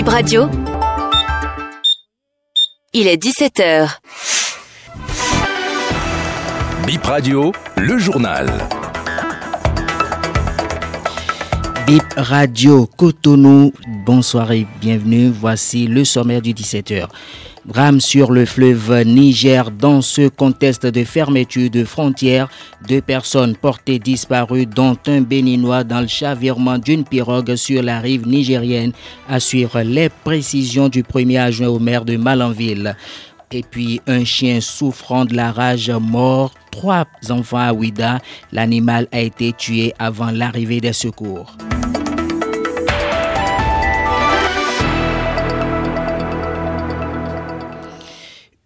Bip Radio. Il est 17h. Bip Radio, le journal. Bip Radio Cotonou, bonsoir et bienvenue. Voici le sommaire du 17h. Drame sur le fleuve Niger dans ce contexte de fermeture de frontières. Deux personnes portées disparues, dont un béninois dans le chavirement d'une pirogue sur la rive nigérienne, assurent les précisions du premier adjoint au maire de Malanville. Et puis un chien souffrant de la rage mort, trois enfants à Ouida. L'animal a été tué avant l'arrivée des secours.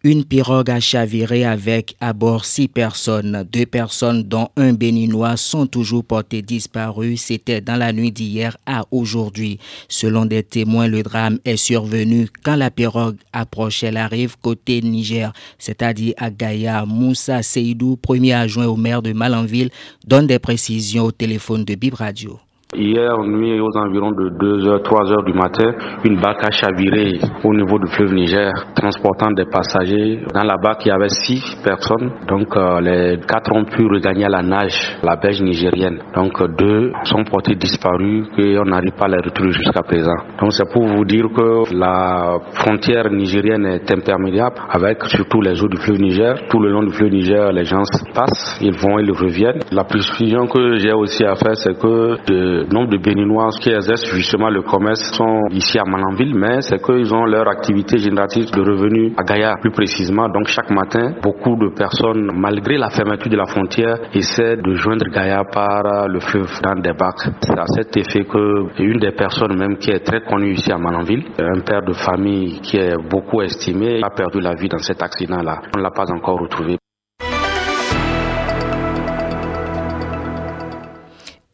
Une pirogue a chaviré avec à bord six personnes. Deux personnes, dont un béninois, sont toujours portées disparues. C'était dans la nuit d'hier à aujourd'hui. Selon des témoins, le drame est survenu quand la pirogue approchait la rive côté Niger, c'est-à-dire à Gaïa. Moussa Seydou, premier adjoint au maire de Malanville, donne des précisions au téléphone de Bib Radio. Hier nuit, aux environs de 2h, 3h du matin, une barque a chaviré au niveau du fleuve Niger, transportant des passagers. Dans la barque, il y avait six personnes. Donc, euh, les quatre ont pu regagner la nage, la berge nigérienne. Donc, deux sont portés disparus et on n'arrive pas à les retrouver jusqu'à présent. Donc, c'est pour vous dire que la frontière nigérienne est imperméable avec surtout les eaux du fleuve Niger. Tout le long du fleuve Niger, les gens passent, ils vont, ils reviennent. La précision que j'ai aussi à faire, c'est que de nombre de Béninois qui exercent justement le commerce sont ici à Malanville, mais c'est qu'ils ont leur activité génératrice de revenus à Gaïa plus précisément. Donc chaque matin, beaucoup de personnes, malgré la fermeture de la frontière, essaient de joindre Gaïa par le fleuve dans des bacs. C'est à cet effet que une des personnes même qui est très connue ici à Malanville, un père de famille qui est beaucoup estimé, a perdu la vie dans cet accident-là. On ne l'a pas encore retrouvé.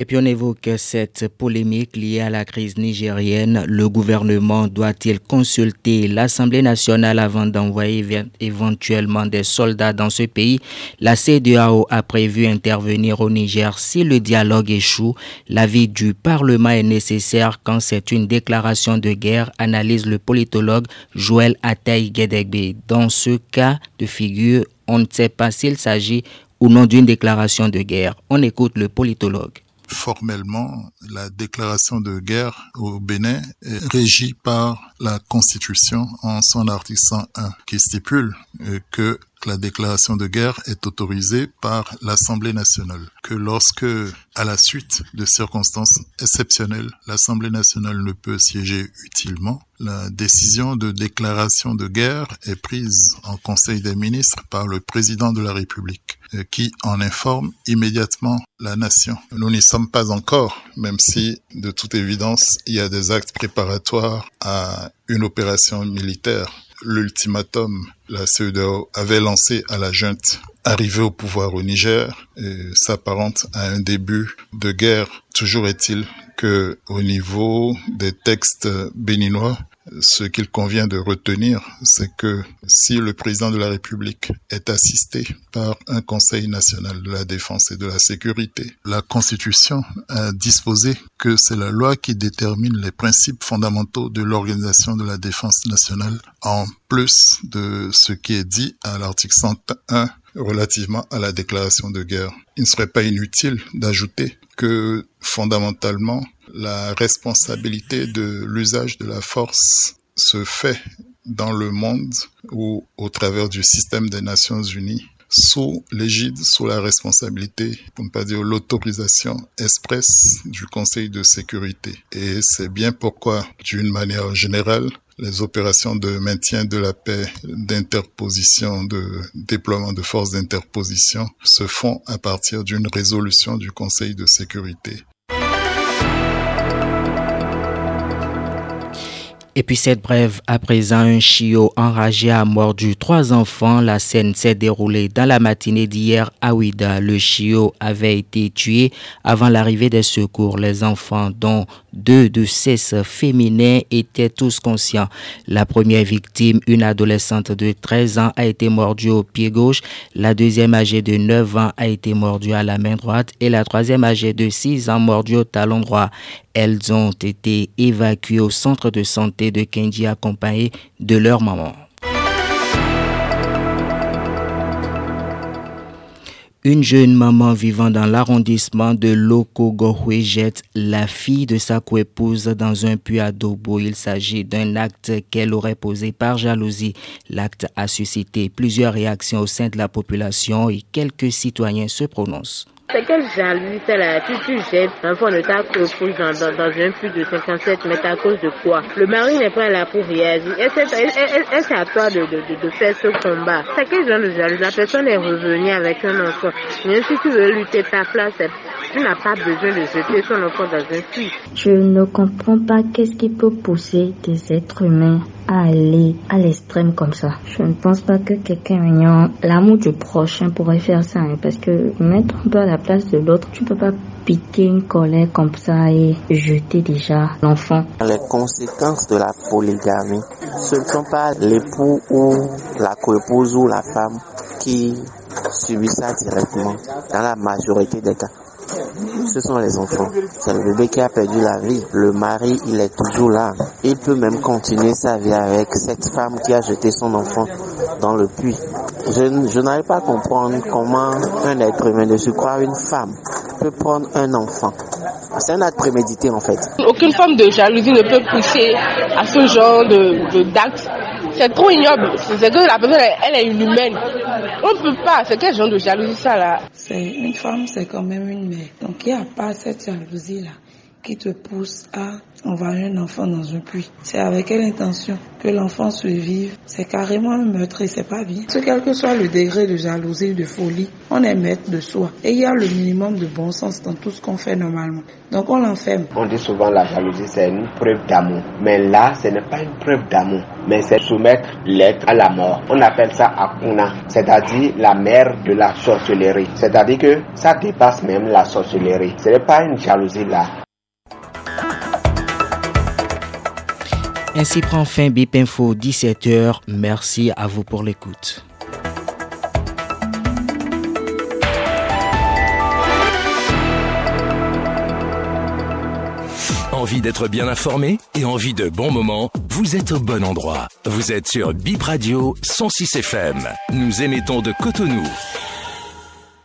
Et puis on évoque cette polémique liée à la crise nigérienne. Le gouvernement doit-il consulter l'Assemblée nationale avant d'envoyer éventuellement des soldats dans ce pays? La CEDEAO a prévu intervenir au Niger si le dialogue échoue. L'avis du Parlement est nécessaire quand c'est une déclaration de guerre, analyse le politologue Joël Ataï Gedegbe. Dans ce cas de figure, on ne sait pas s'il s'agit ou non d'une déclaration de guerre. On écoute le politologue formellement, la déclaration de guerre au Bénin est régie par la Constitution en son article 101 qui stipule que la déclaration de guerre est autorisée par l'Assemblée nationale, que lorsque, à la suite de circonstances exceptionnelles, l'Assemblée nationale ne peut siéger utilement, la décision de déclaration de guerre est prise en Conseil des ministres par le président de la République, qui en informe immédiatement la nation. Nous n'y sommes pas encore, même si, de toute évidence, il y a des actes préparatoires à une opération militaire l'ultimatum la CEDEAO avait lancé à la junte arrivée au pouvoir au Niger s'apparente à un début de guerre. Toujours est-il que au niveau des textes béninois, ce qu'il convient de retenir, c'est que si le président de la République est assisté par un Conseil national de la défense et de la sécurité, la Constitution a disposé que c'est la loi qui détermine les principes fondamentaux de l'organisation de la défense nationale, en plus de ce qui est dit à l'article 101 relativement à la déclaration de guerre. Il ne serait pas inutile d'ajouter que fondamentalement, la responsabilité de l'usage de la force se fait dans le monde ou au travers du système des Nations Unies sous l'égide, sous la responsabilité, pour ne pas dire l'autorisation expresse du Conseil de sécurité. Et c'est bien pourquoi, d'une manière générale, les opérations de maintien de la paix, d'interposition, de déploiement de forces d'interposition se font à partir d'une résolution du Conseil de sécurité. Et puis cette brève, à présent, un chiot enragé a mordu trois enfants. La scène s'est déroulée dans la matinée d'hier à Ouida. Le chiot avait été tué avant l'arrivée des secours. Les enfants, dont deux de sexe féminin étaient tous conscients. La première victime, une adolescente de 13 ans, a été mordue au pied gauche. La deuxième, âgée de 9 ans, a été mordue à la main droite. Et la troisième, âgée de 6 ans, mordue au talon droit. Elles ont été évacuées au centre de santé de Kenji accompagnées de leur maman. Une jeune maman vivant dans l'arrondissement de Lokogohwe jette la fille de sa coépouse dans un puits à Dobo. Il s'agit d'un acte qu'elle aurait posé par jalousie. L'acte a suscité plusieurs réactions au sein de la population et quelques citoyens se prononcent. C'est quelle jalousie là Si tu jettes l'enfant de ta coépouse dans, un puits de 57 mètres à cause de quoi Le mari n'est pas là pour réagir. Et c'est à toi de, faire ce combat. C'est quel genre de jalousie La personne est revenue avec un enfant. Même si tu veux lutter ta place, tu n'as pas besoin de jeter son enfant dans un puits. Je ne comprends pas qu'est-ce qui peut pousser des êtres humains aller à l'extrême comme ça. Je ne pense pas que quelqu'un ayant l'amour du prochain pourrait faire ça, hein, parce que mettre un peu à la place de l'autre, tu peux pas piquer une colère comme ça et jeter déjà l'enfant. Les conséquences de la polygamie, ce ne sont pas l'époux ou la coépouse ou la femme qui subit ça directement, dans la majorité des cas ce sont les enfants. C'est le bébé qui a perdu la vie. Le mari, il est toujours là. Il peut même continuer sa vie avec cette femme qui a jeté son enfant dans le puits. Je, n'arrive pas à comprendre comment un être humain de se croire une femme peut prendre un enfant. C'est un acte prémédité en fait. Aucune forme de jalousie ne peut pousser à ce genre de, d'acte. C'est trop ignoble. C'est que la personne, elle, est inhumaine. On ne peut pas. C'est quel genre de jalousie ça là? C'est une femme, c'est quand même une mère. Donc il n'y a pas cette jalousie là qui te pousse à envoyer un enfant dans un puits. C'est avec quelle intention que l'enfant se C'est carrément un meurtre et c'est pas bien. Ce quel que soit le degré de jalousie, de folie, on est maître de soi. Et il y a le minimum de bon sens dans tout ce qu'on fait normalement. Donc on l'enferme. On dit souvent la jalousie c'est une preuve d'amour. Mais là, ce n'est pas une preuve d'amour, mais c'est soumettre l'être à la mort. On appelle ça Akuna, c'est-à-dire la mère de la sorcellerie. C'est-à-dire que ça dépasse même la sorcellerie. Ce n'est pas une jalousie là. Ainsi prend fin BIP Info 17h. Merci à vous pour l'écoute. Envie d'être bien informé et envie de bons moments? Vous êtes au bon endroit. Vous êtes sur BIP Radio 106 FM. Nous émettons de Cotonou.